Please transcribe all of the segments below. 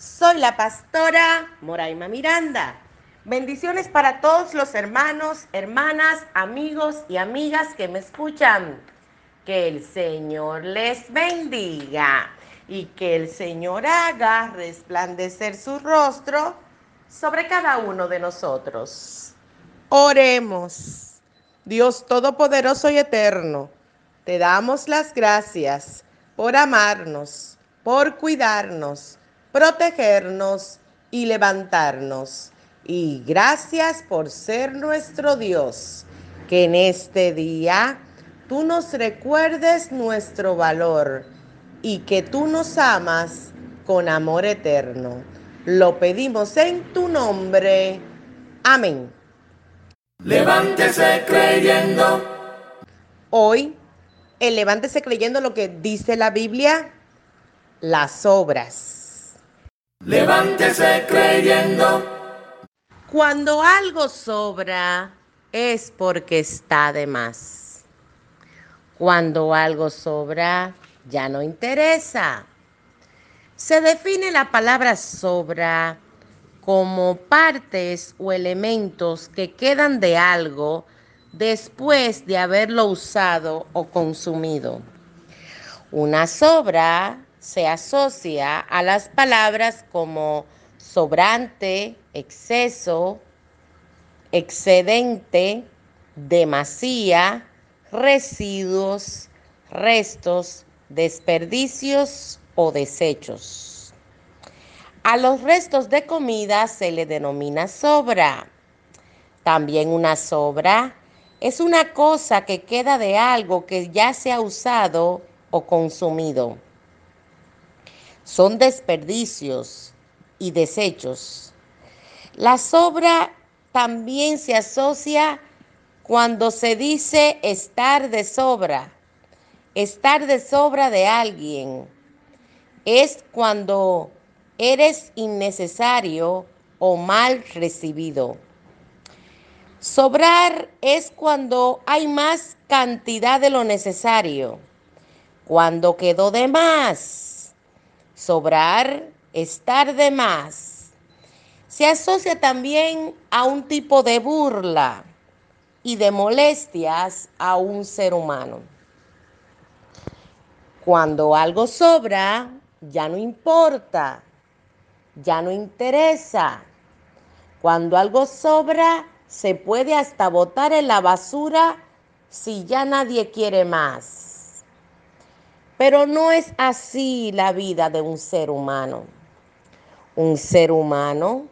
Soy la pastora Moraima Miranda. Bendiciones para todos los hermanos, hermanas, amigos y amigas que me escuchan. Que el Señor les bendiga y que el Señor haga resplandecer su rostro sobre cada uno de nosotros. Oremos. Dios Todopoderoso y Eterno, te damos las gracias por amarnos, por cuidarnos protegernos y levantarnos. Y gracias por ser nuestro Dios, que en este día tú nos recuerdes nuestro valor y que tú nos amas con amor eterno. Lo pedimos en tu nombre. Amén. Levántese creyendo. Hoy, el levántese creyendo lo que dice la Biblia, las obras. Levántese creyendo. Cuando algo sobra es porque está de más. Cuando algo sobra ya no interesa. Se define la palabra sobra como partes o elementos que quedan de algo después de haberlo usado o consumido. Una sobra se asocia a las palabras como sobrante, exceso, excedente, demasía, residuos, restos, desperdicios o desechos. A los restos de comida se le denomina sobra. También una sobra es una cosa que queda de algo que ya se ha usado o consumido son desperdicios y desechos. La sobra también se asocia cuando se dice estar de sobra, estar de sobra de alguien. Es cuando eres innecesario o mal recibido. Sobrar es cuando hay más cantidad de lo necesario, cuando quedó de más sobrar, estar de más, se asocia también a un tipo de burla y de molestias a un ser humano. Cuando algo sobra, ya no importa, ya no interesa. Cuando algo sobra, se puede hasta botar en la basura si ya nadie quiere más. Pero no es así la vida de un ser humano. Un ser humano,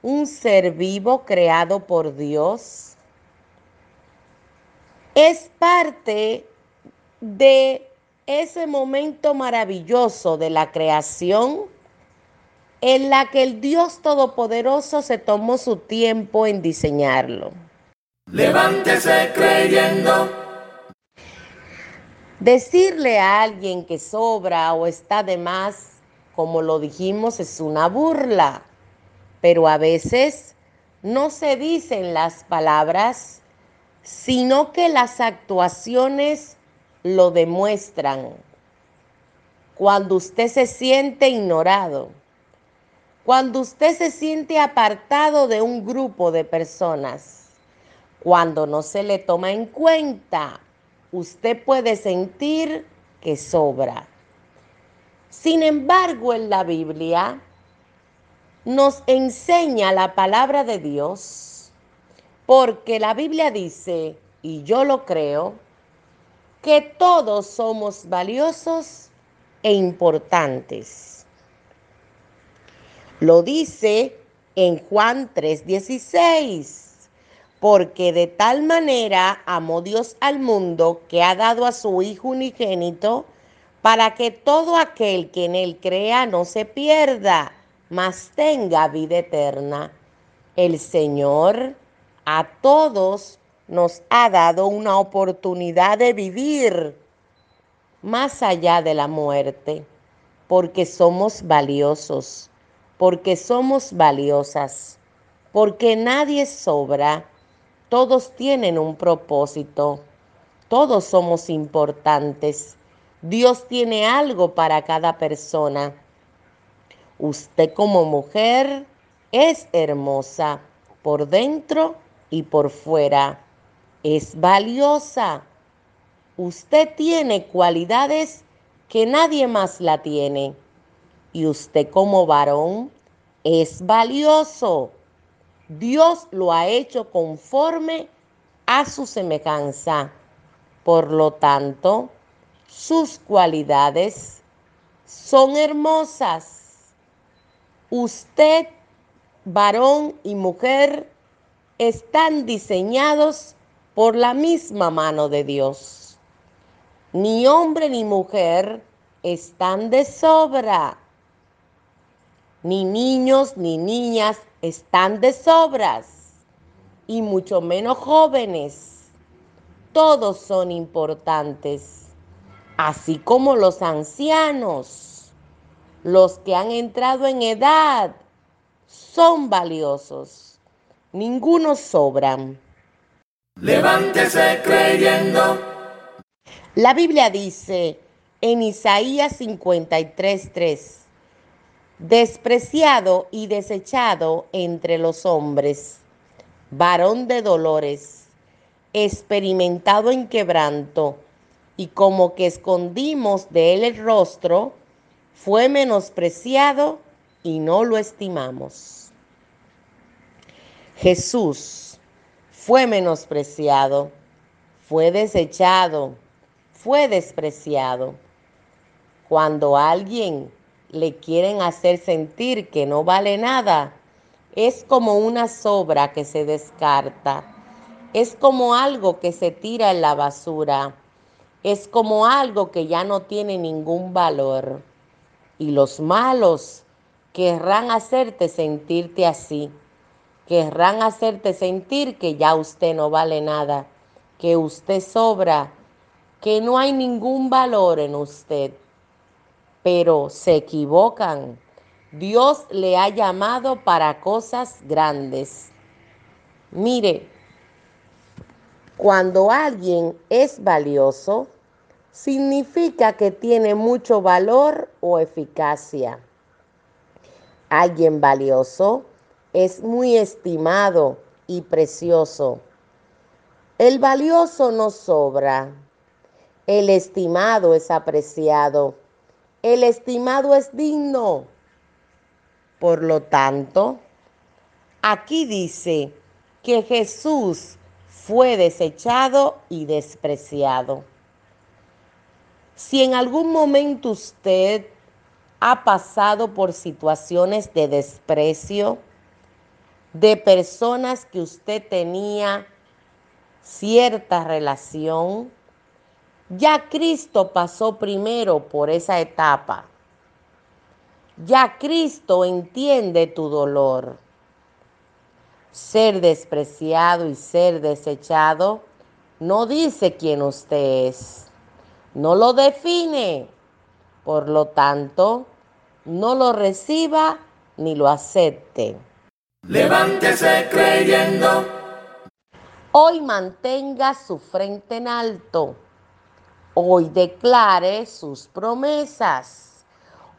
un ser vivo creado por Dios, es parte de ese momento maravilloso de la creación en la que el Dios Todopoderoso se tomó su tiempo en diseñarlo. Levántese creyendo Decirle a alguien que sobra o está de más, como lo dijimos, es una burla, pero a veces no se dicen las palabras, sino que las actuaciones lo demuestran. Cuando usted se siente ignorado, cuando usted se siente apartado de un grupo de personas, cuando no se le toma en cuenta usted puede sentir que sobra. Sin embargo, en la Biblia nos enseña la palabra de Dios, porque la Biblia dice, y yo lo creo, que todos somos valiosos e importantes. Lo dice en Juan 3:16 porque de tal manera amó Dios al mundo que ha dado a su Hijo unigénito, para que todo aquel que en él crea no se pierda, mas tenga vida eterna. El Señor a todos nos ha dado una oportunidad de vivir más allá de la muerte, porque somos valiosos, porque somos valiosas, porque nadie sobra, todos tienen un propósito, todos somos importantes. Dios tiene algo para cada persona. Usted como mujer es hermosa por dentro y por fuera. Es valiosa. Usted tiene cualidades que nadie más la tiene. Y usted como varón es valioso. Dios lo ha hecho conforme a su semejanza. Por lo tanto, sus cualidades son hermosas. Usted, varón y mujer, están diseñados por la misma mano de Dios. Ni hombre ni mujer están de sobra. Ni niños ni niñas están de sobras. Y mucho menos jóvenes. Todos son importantes. Así como los ancianos. Los que han entrado en edad son valiosos. Ninguno sobran. Levántese creyendo. La Biblia dice en Isaías 53:3, despreciado y desechado entre los hombres, varón de dolores, experimentado en quebranto, y como que escondimos de él el rostro, fue menospreciado y no lo estimamos. Jesús fue menospreciado, fue desechado, fue despreciado. Cuando alguien le quieren hacer sentir que no vale nada, es como una sobra que se descarta, es como algo que se tira en la basura, es como algo que ya no tiene ningún valor. Y los malos querrán hacerte sentirte así querrán hacerte sentir que ya usted no vale nada, que usted sobra, que no hay ningún valor en usted. Pero se equivocan. Dios le ha llamado para cosas grandes. Mire, cuando alguien es valioso, significa que tiene mucho valor o eficacia. Alguien valioso es muy estimado y precioso. El valioso no sobra. El estimado es apreciado. El estimado es digno. Por lo tanto, aquí dice que Jesús fue desechado y despreciado. Si en algún momento usted ha pasado por situaciones de desprecio, de personas que usted tenía cierta relación, ya Cristo pasó primero por esa etapa. Ya Cristo entiende tu dolor. Ser despreciado y ser desechado no dice quién usted es. No lo define. Por lo tanto, no lo reciba ni lo acepte. Levántese creyendo. Hoy mantenga su frente en alto. Hoy declare sus promesas.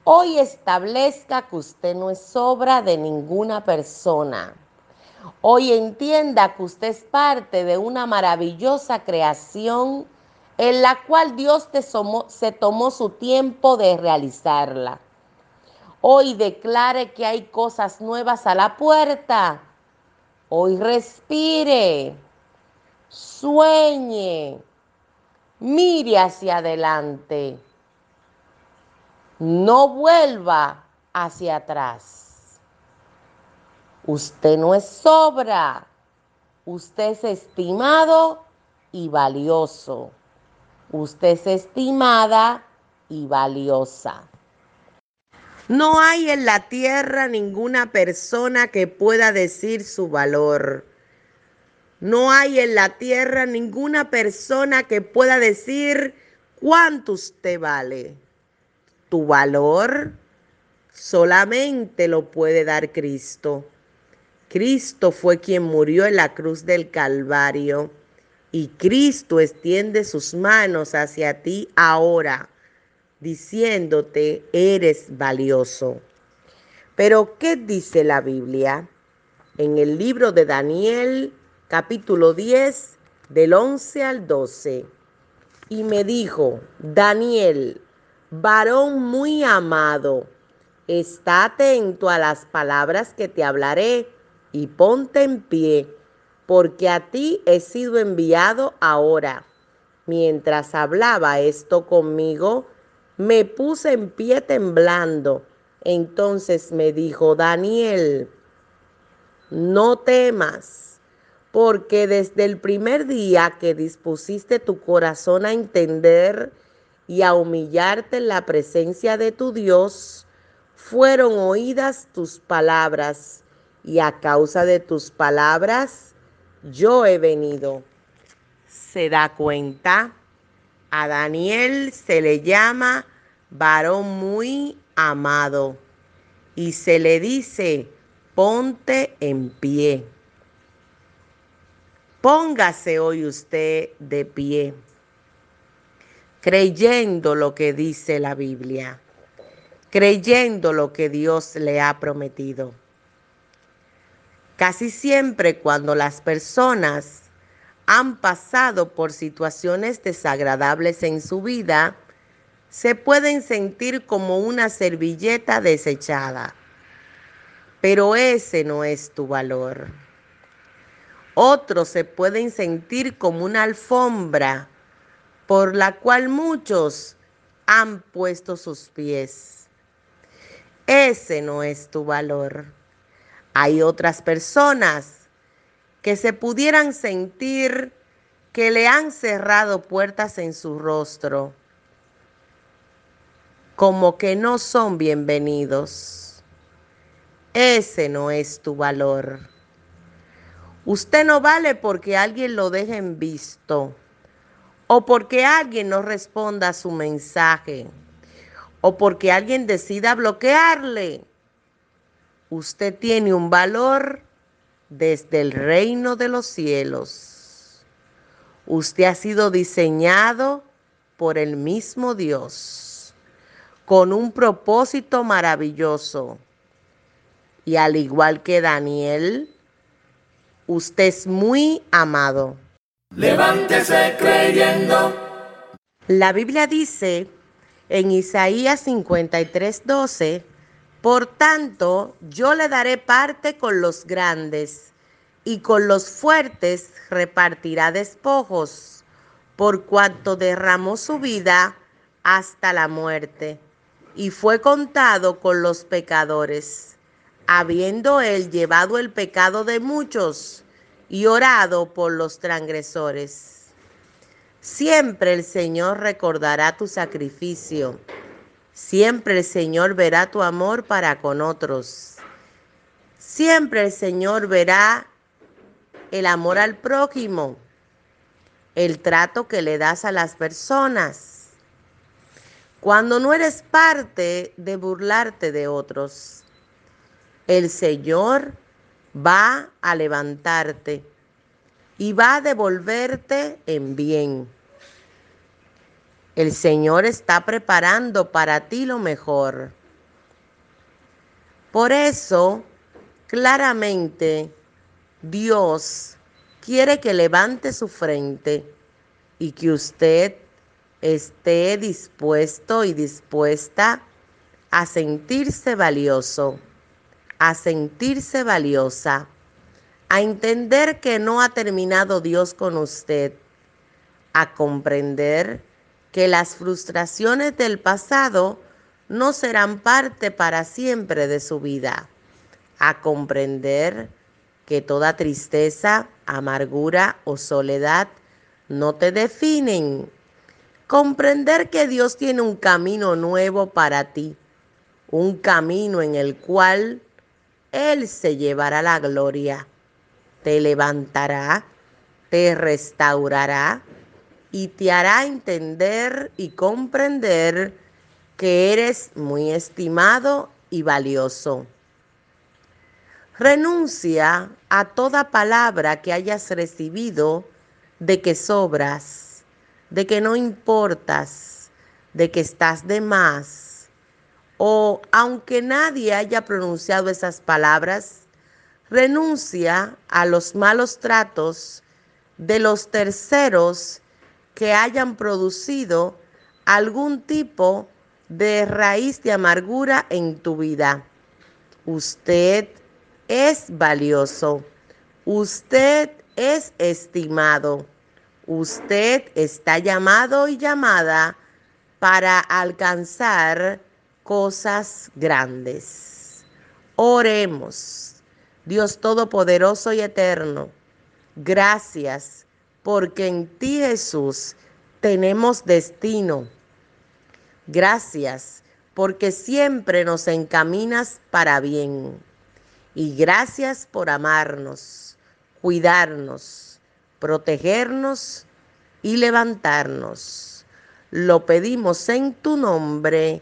Hoy establezca que usted no es obra de ninguna persona. Hoy entienda que usted es parte de una maravillosa creación en la cual Dios te se tomó su tiempo de realizarla. Hoy declare que hay cosas nuevas a la puerta. Hoy respire, sueñe, mire hacia adelante. No vuelva hacia atrás. Usted no es sobra. Usted es estimado y valioso. Usted es estimada y valiosa. No hay en la tierra ninguna persona que pueda decir su valor. No hay en la tierra ninguna persona que pueda decir cuánto usted vale. Tu valor solamente lo puede dar Cristo. Cristo fue quien murió en la cruz del Calvario y Cristo extiende sus manos hacia ti ahora, diciéndote, eres valioso. Pero, ¿qué dice la Biblia? En el libro de Daniel, capítulo 10, del 11 al 12. Y me dijo, Daniel, varón muy amado, está atento a las palabras que te hablaré y ponte en pie, porque a ti he sido enviado ahora. Mientras hablaba esto conmigo, me puse en pie temblando. Entonces me dijo, Daniel, no temas, porque desde el primer día que dispusiste tu corazón a entender y a humillarte en la presencia de tu Dios, fueron oídas tus palabras y a causa de tus palabras yo he venido. ¿Se da cuenta? A Daniel se le llama varón muy amado y se le dice, ponte en pie. Póngase hoy usted de pie, creyendo lo que dice la Biblia, creyendo lo que Dios le ha prometido. Casi siempre cuando las personas han pasado por situaciones desagradables en su vida, se pueden sentir como una servilleta desechada. Pero ese no es tu valor. Otros se pueden sentir como una alfombra por la cual muchos han puesto sus pies. Ese no es tu valor. Hay otras personas que se pudieran sentir que le han cerrado puertas en su rostro, como que no son bienvenidos. Ese no es tu valor. Usted no vale porque alguien lo deje en visto o porque alguien no responda a su mensaje o porque alguien decida bloquearle usted tiene un valor desde el reino de los cielos. Usted ha sido diseñado por el mismo Dios, con un propósito maravilloso. Y al igual que Daniel, usted es muy amado. Levántese creyendo. La Biblia dice en Isaías 53, 12, por tanto, yo le daré parte con los grandes, y con los fuertes repartirá despojos, por cuanto derramó su vida hasta la muerte, y fue contado con los pecadores, habiendo él llevado el pecado de muchos y orado por los transgresores. Siempre el Señor recordará tu sacrificio Siempre el Señor verá tu amor para con otros. Siempre el Señor verá el amor al prójimo, el trato que le das a las personas. Cuando no eres parte de burlarte de otros, el Señor va a levantarte y va a devolverte en bien. El Señor está preparando para ti lo mejor. Por eso, claramente, Dios quiere que levante su frente y que usted esté dispuesto y dispuesta a sentirse valioso, a sentirse valiosa, a entender que no ha terminado Dios con usted, a comprender que las frustraciones del pasado no serán parte para siempre de su vida, a comprender que toda tristeza, amargura o soledad no te definen, comprender que Dios tiene un camino nuevo para ti, un camino en el cual Él se llevará la gloria, te levantará, te restaurará y te hará entender y comprender que eres muy estimado y valioso. Renuncia a toda palabra que hayas recibido de que sobras, de que no importas, de que estás de más. O aunque nadie haya pronunciado esas palabras, renuncia a los malos tratos de los terceros que hayan producido algún tipo de raíz de amargura en tu vida. Usted es valioso. Usted es estimado. Usted está llamado y llamada para alcanzar cosas grandes. Oremos. Dios Todopoderoso y Eterno, gracias porque en ti Jesús tenemos destino. Gracias porque siempre nos encaminas para bien. Y gracias por amarnos, cuidarnos, protegernos y levantarnos. Lo pedimos en tu nombre.